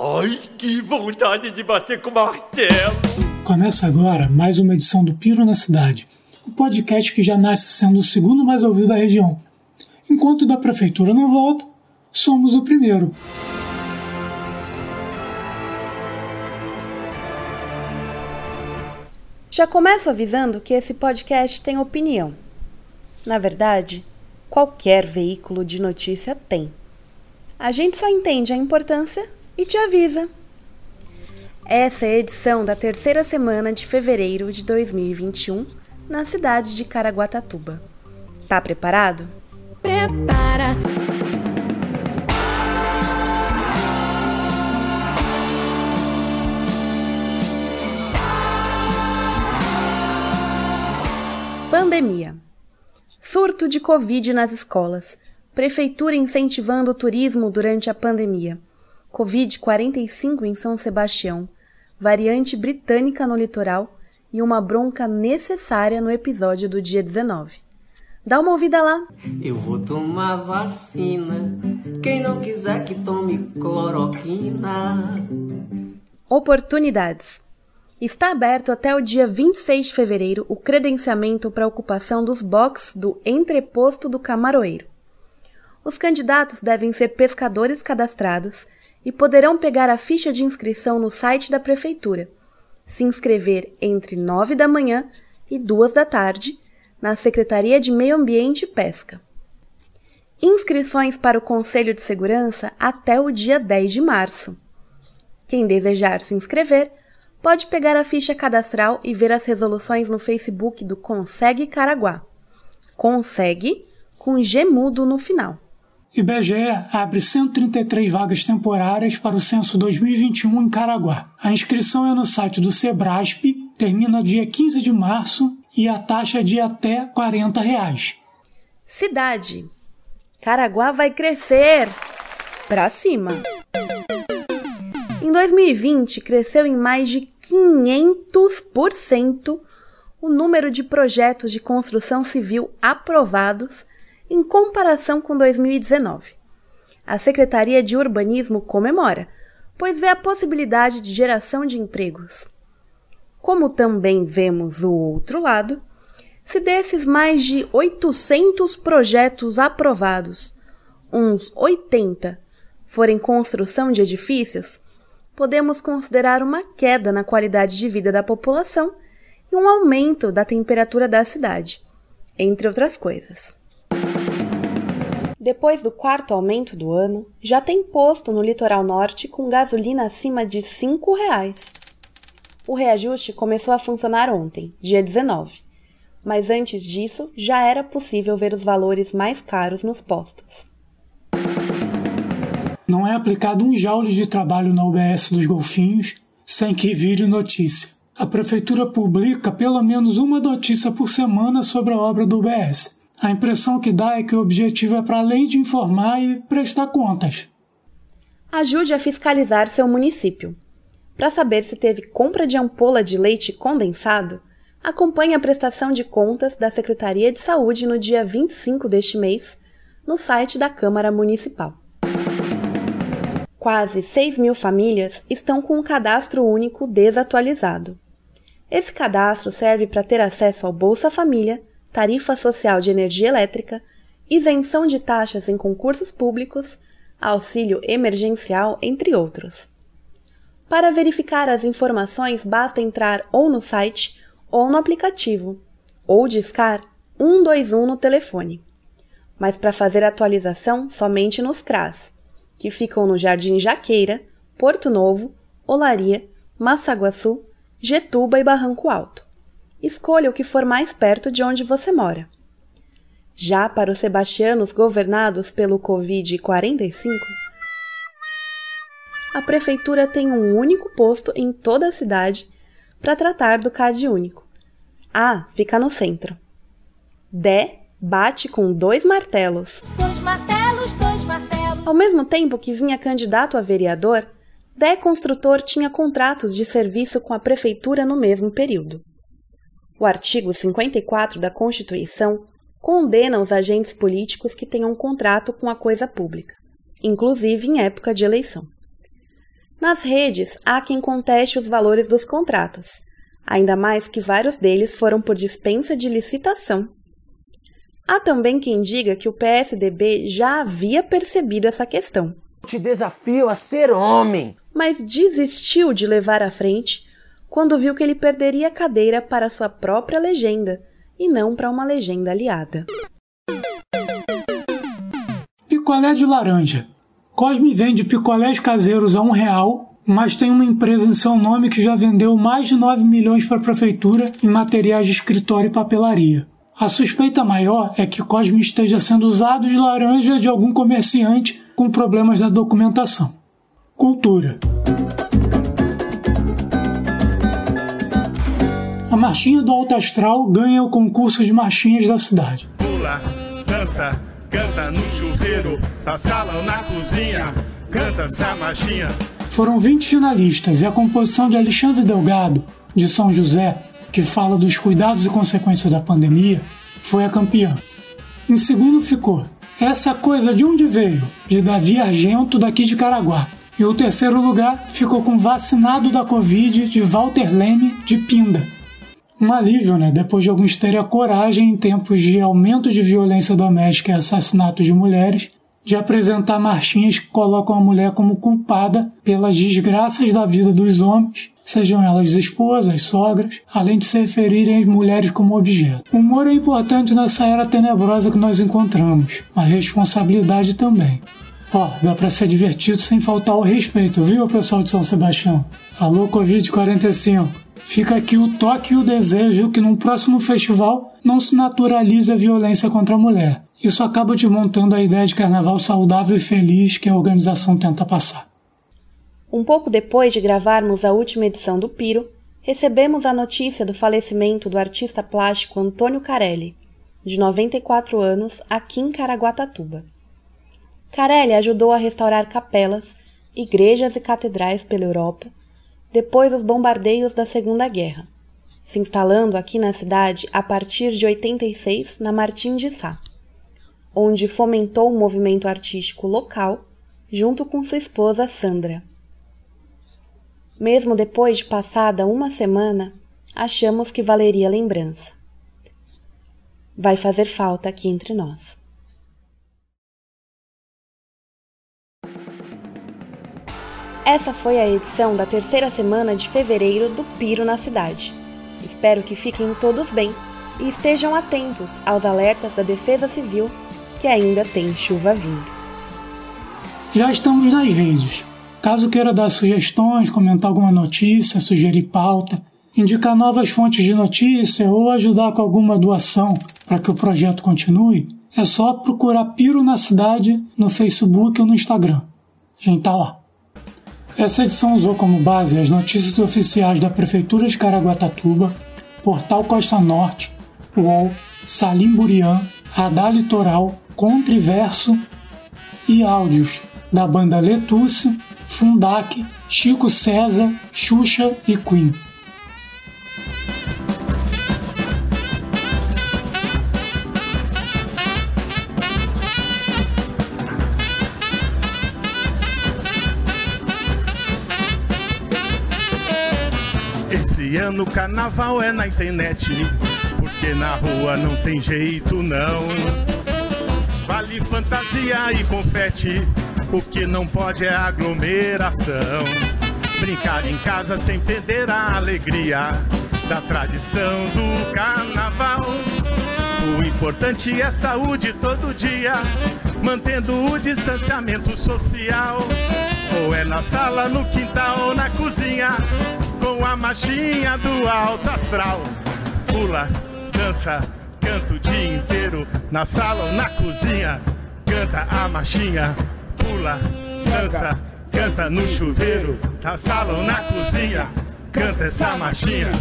Ai, que vontade de bater com martelo! Começa agora mais uma edição do Piro na Cidade, o podcast que já nasce sendo o segundo mais ouvido da região. Enquanto da prefeitura não volta, somos o primeiro. Já começo avisando que esse podcast tem opinião. Na verdade, qualquer veículo de notícia tem. A gente só entende a importância e te avisa. Essa é a edição da terceira semana de fevereiro de 2021 na cidade de Caraguatatuba. Tá preparado? Prepara! Pandemia. Surto de Covid nas escolas. Prefeitura incentivando o turismo durante a pandemia. Covid-45 em São Sebastião, variante britânica no litoral e uma bronca necessária no episódio do dia 19. Dá uma ouvida lá. Eu vou tomar vacina. Quem não quiser que tome cloroquina. Oportunidades. Está aberto até o dia 26 de fevereiro o credenciamento para ocupação dos boxes do entreposto do Camaroeiro. Os candidatos devem ser pescadores cadastrados e poderão pegar a ficha de inscrição no site da Prefeitura, se inscrever entre 9 da manhã e 2 da tarde na Secretaria de Meio Ambiente e Pesca. Inscrições para o Conselho de Segurança até o dia 10 de março. Quem desejar se inscrever pode pegar a ficha cadastral e ver as resoluções no Facebook do Consegue Caraguá. Consegue com gemudo no final. IBGE abre 133 vagas temporárias para o censo 2021 em Caraguá. A inscrição é no site do Sebrasp, termina dia 15 de março e a taxa é de até 40 reais. Cidade. Caraguá vai crescer para cima. Em 2020, cresceu em mais de 500% o número de projetos de construção civil aprovados em comparação com 2019. A Secretaria de Urbanismo comemora, pois vê a possibilidade de geração de empregos. Como também vemos o outro lado, se desses mais de 800 projetos aprovados, uns 80 forem construção de edifícios, podemos considerar uma queda na qualidade de vida da população e um aumento da temperatura da cidade, entre outras coisas. Depois do quarto aumento do ano, já tem posto no litoral norte com gasolina acima de 5 reais. O reajuste começou a funcionar ontem, dia 19, mas antes disso já era possível ver os valores mais caros nos postos. Não é aplicado um joule de trabalho na UBS dos Golfinhos sem que vire notícia. A prefeitura publica pelo menos uma notícia por semana sobre a obra do UBS. A impressão que dá é que o objetivo é para além de informar e prestar contas. Ajude a fiscalizar seu município. Para saber se teve compra de ampola de leite condensado, acompanhe a prestação de contas da Secretaria de Saúde no dia 25 deste mês no site da Câmara Municipal. Quase 6 mil famílias estão com o cadastro único desatualizado. Esse cadastro serve para ter acesso ao Bolsa Família, tarifa social de energia elétrica, isenção de taxas em concursos públicos, auxílio emergencial, entre outros. Para verificar as informações, basta entrar ou no site ou no aplicativo, ou discar 121 no telefone. Mas para fazer atualização, somente nos CRAS, que ficam no Jardim Jaqueira, Porto Novo, Olaria, Massaguaçu, Getuba e Barranco Alto. Escolha o que for mais perto de onde você mora. Já para os sebastianos governados pelo Covid-45, a prefeitura tem um único posto em toda a cidade para tratar do CAD único. A fica no centro. Dé bate com dois martelos. Dois martelos, dois martelos. Ao mesmo tempo que vinha candidato a vereador, Dé Construtor tinha contratos de serviço com a prefeitura no mesmo período. O artigo 54 da Constituição condena os agentes políticos que tenham contrato com a coisa pública, inclusive em época de eleição. Nas redes, há quem conteste os valores dos contratos, ainda mais que vários deles foram por dispensa de licitação. Há também quem diga que o PSDB já havia percebido essa questão. Te desafio a ser homem, mas desistiu de levar à frente quando viu que ele perderia a cadeira para sua própria legenda e não para uma legenda aliada. Picolé de laranja. Cosme vende picolés caseiros a um real, mas tem uma empresa em seu nome que já vendeu mais de 9 milhões para a prefeitura em materiais de escritório e papelaria. A suspeita maior é que Cosme esteja sendo usado de laranja de algum comerciante com problemas na documentação. Cultura. A marchinha do Alto Astral ganha o concurso de marchinhas da cidade. Pula, dança, canta no chuveiro, na sala ou na cozinha, canta essa marchinha. Foram 20 finalistas e a composição de Alexandre Delgado, de São José, que fala dos cuidados e consequências da pandemia, foi a campeã. Em segundo ficou Essa Coisa de Onde Veio, de Davi Argento, daqui de Caraguá. E o terceiro lugar ficou com Vacinado da Covid, de Walter Leme, de Pinda. Um alívio, né? Depois de alguns terem a coragem, em tempos de aumento de violência doméstica e assassinato de mulheres, de apresentar marchinhas que colocam a mulher como culpada pelas desgraças da vida dos homens sejam elas esposas, sogras, além de se referirem às mulheres como objeto. O humor é importante nessa era tenebrosa que nós encontramos, mas responsabilidade também. Ó, dá pra ser divertido sem faltar o respeito, viu, pessoal de São Sebastião? Alô, Covid-45. Fica aqui o toque e o desejo que num próximo festival não se naturalize a violência contra a mulher. Isso acaba desmontando a ideia de carnaval saudável e feliz que a organização tenta passar. Um pouco depois de gravarmos a última edição do Piro, recebemos a notícia do falecimento do artista plástico Antônio Carelli, de 94 anos, aqui em Caraguatatuba. Carelli ajudou a restaurar capelas, igrejas e catedrais pela Europa depois dos bombardeios da Segunda Guerra, se instalando aqui na cidade a partir de 86 na Martim de Sá, onde fomentou o movimento artístico local junto com sua esposa Sandra. Mesmo depois de passada uma semana, achamos que valeria a lembrança. Vai fazer falta aqui entre nós. Essa foi a edição da terceira semana de fevereiro do Piro na cidade. Espero que fiquem todos bem e estejam atentos aos alertas da Defesa Civil que ainda tem chuva vindo. Já estamos nas redes. Caso queira dar sugestões, comentar alguma notícia, sugerir pauta, indicar novas fontes de notícia ou ajudar com alguma doação para que o projeto continue, é só procurar Piro na Cidade no Facebook ou no Instagram. A gente tá lá. Essa edição usou como base as notícias oficiais da Prefeitura de Caraguatatuba, Portal Costa Norte, UOL, Salim Burian, Radar Litoral, Contriverso e áudios da banda Letusse, Fundak, Chico César, Xuxa e Queen. Esse ano o carnaval é na internet, porque na rua não tem jeito não. Vale fantasia e confete o que não pode é aglomeração. Brincar em casa sem perder a alegria da tradição do carnaval. O importante é saúde todo dia, mantendo o distanciamento social. Ou é na sala, no quintal ou na cozinha, com a machinha do alto astral. Pula, dança, canta o dia inteiro, na sala ou na cozinha, canta a machinha pula, dança, canta no chuveiro, na sala ou na cozinha, canta essa marchinha.